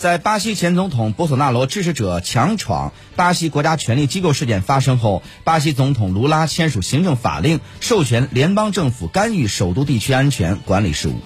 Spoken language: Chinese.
在巴西前总统博索纳罗支持者强闯巴西国家权力机构事件发生后，巴西总统卢拉签署行政法令，授权联邦政府干预首都地区安全管理事务。